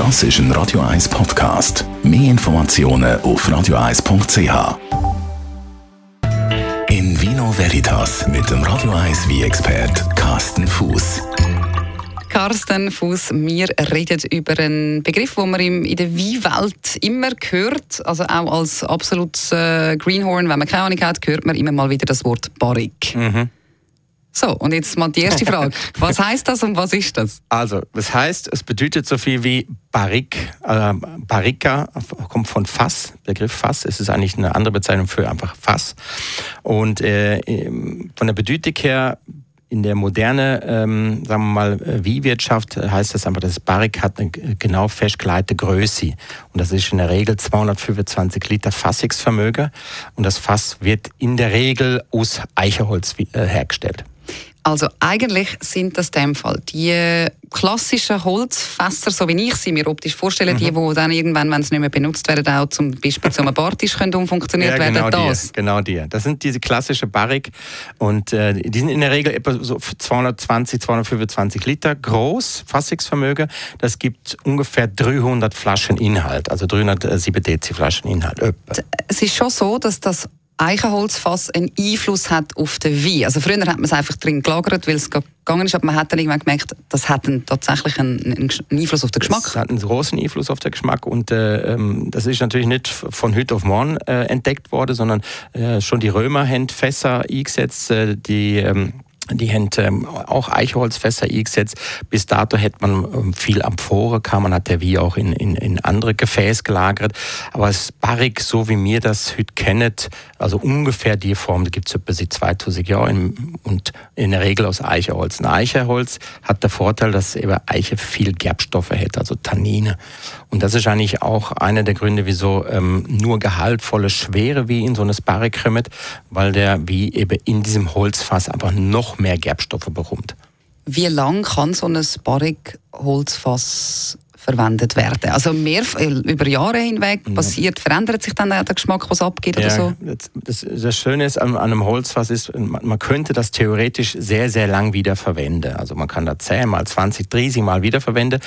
Das ist ein Radio 1 Podcast. Mehr Informationen auf radio1.ch. In Vino Veritas mit dem Radio 1 wie expert Carsten Fuß. Carsten Fuß, wir reden über einen Begriff, den man in der Weinwelt immer hört. Also auch als absolutes äh, Greenhorn, wenn man keine Ahnung hat, hört man immer mal wieder das Wort Barrique. Mhm. So, und jetzt mal die erste Frage. Was heißt das und was ist das? Also, das heißt, es bedeutet so viel wie Barrique. Äh, Barrica kommt von Fass, Begriff Fass. Es ist eigentlich eine andere Bezeichnung für einfach Fass. Und äh, von der Bedeutung her in der moderne, ähm, sagen wir mal, Wie-Wirtschaft heißt das einfach, das Barrik hat eine genau festgelegte Größe. Und das ist in der Regel 225 Liter Fassungsvermögen. Und das Fass wird in der Regel aus Eicheholz äh, hergestellt. Also eigentlich sind das in dem Fall die klassischen Holzfässer, so wie ich sie mir optisch vorstelle, mhm. die, die dann irgendwann, wenn sie nicht mehr benutzt werden, auch zum Beispiel zum Bartisch können umfunktioniert ja, genau werden. Das. Die, genau die. Das sind diese klassischen Barrik und äh, die sind in der Regel etwa so 220, 225 Liter groß, Fassungsvermögen. Das gibt ungefähr 300 Flaschen Inhalt, also 307 Dezi Flaschen Inhalt. Es ist schon so, dass das Eichenholzfass einen Einfluss hat auf den Wein. Also früher hat man es einfach drin gelagert, weil es gegangen ist, aber man hat dann irgendwann gemerkt, das hat einen, tatsächlich einen, einen, Einfluss auf den Geschmack. Es hat einen großen Einfluss auf den Geschmack und äh, ähm, das ist natürlich nicht von heute auf morgen äh, entdeckt worden, sondern äh, schon die Römer haben Fässer eingesetzt, äh, die ähm, die haben ähm, auch Eichholzfässer eingesetzt. Bis dato hätte man ähm, viel Amphore, kam man hat der wie auch in, in, in andere Gefäße gelagert. Aber das Barrik, so wie mir das heute kennt, also ungefähr die Form, da gibt es etwa seit 2000 Jahren und in der Regel aus Eicheholz. Ein Eicheholz hat der Vorteil, dass eben Eiche viel Gerbstoffe hat, also Tannine. Und das ist eigentlich auch einer der Gründe, wieso ähm, nur gehaltvolle, schwere wie in so eine Barrik kommt, weil der wie eben in diesem Holzfass einfach noch mehr Gerbstoffe bekommt. Wie lang kann so ein Barrik-Holzfass verwendet werden. Also mehr äh, über Jahre hinweg passiert, verändert sich dann der Geschmack, was abgeht ja, oder so? Das, das Schöne ist an, an einem Holzfass ist, man, könnte das theoretisch sehr, sehr lang wieder verwenden. Also man kann das 10 mal, 20, 30 mal wiederverwenden.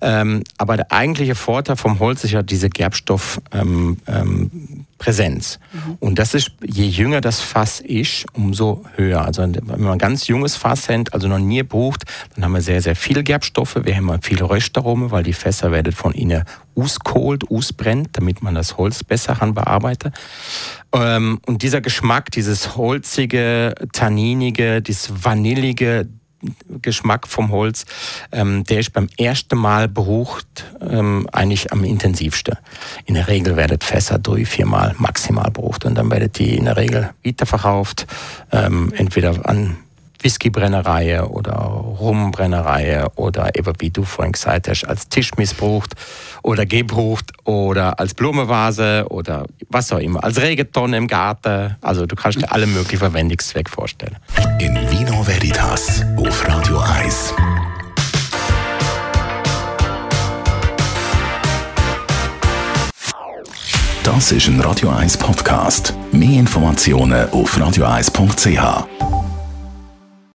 Ähm, aber der eigentliche Vorteil vom Holz ist ja diese Gerbstoff ähm, ähm. Mhm. Und das ist, je jünger das Fass ist, umso höher. Also wenn man ein ganz junges Fass hat, also noch nie braucht, dann haben wir sehr, sehr viele Gerbstoffe. Wir haben viel Röstaromen, weil die Fässer werden von innen auskohlt, ausbrennt, damit man das Holz besser kann bearbeiten. Ähm, und dieser Geschmack, dieses holzige, tanninige, dieses vanillige, Geschmack vom Holz, ähm, der ist beim ersten Mal berucht ähm, eigentlich am intensivsten. In der Regel werden Fässer drei, viermal maximal berucht und dann werden die in der Regel weiterverkauft, ähm, entweder an Whiskybrennerei oder Rumbrennerei oder eben, wie du vorhin gesagt hast, als Tisch missbraucht oder gebrucht oder als Blumevase oder was auch immer, als Regentonne im Garten. Also du kannst dir alle möglichen Verwendungszwecke vorstellen. In Vino Veritas auf Radio 1. Das ist ein Radio 1 Podcast. Mehr Informationen auf radio1.ch.